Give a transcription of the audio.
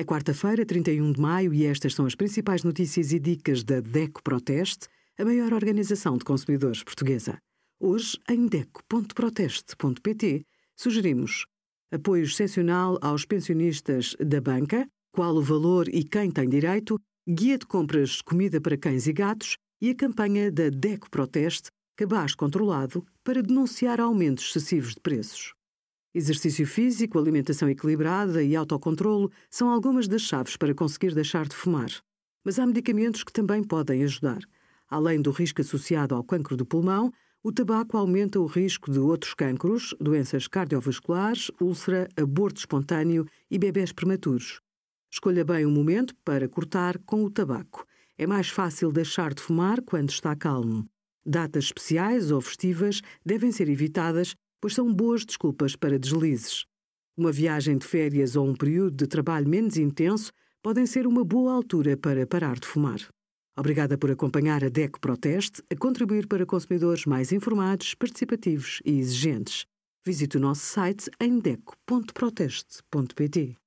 É quarta-feira, 31 de maio, e estas são as principais notícias e dicas da DECO Proteste, a maior organização de consumidores portuguesa. Hoje, em DECO.proteste.pt, sugerimos apoio excepcional aos pensionistas da banca, qual o valor e quem tem direito, guia de compras de comida para cães e gatos e a campanha da DECO Proteste, cabaz controlado, para denunciar aumentos excessivos de preços. Exercício físico, alimentação equilibrada e autocontrolo são algumas das chaves para conseguir deixar de fumar. Mas há medicamentos que também podem ajudar. Além do risco associado ao cancro do pulmão, o tabaco aumenta o risco de outros cancros, doenças cardiovasculares, úlcera, aborto espontâneo e bebés prematuros. Escolha bem o momento para cortar com o tabaco. É mais fácil deixar de fumar quando está calmo. Datas especiais ou festivas devem ser evitadas pois são boas desculpas para deslizes. Uma viagem de férias ou um período de trabalho menos intenso podem ser uma boa altura para parar de fumar. Obrigada por acompanhar a DECO Proteste a contribuir para consumidores mais informados, participativos e exigentes. Visite o nosso site em deco.proteste.pt.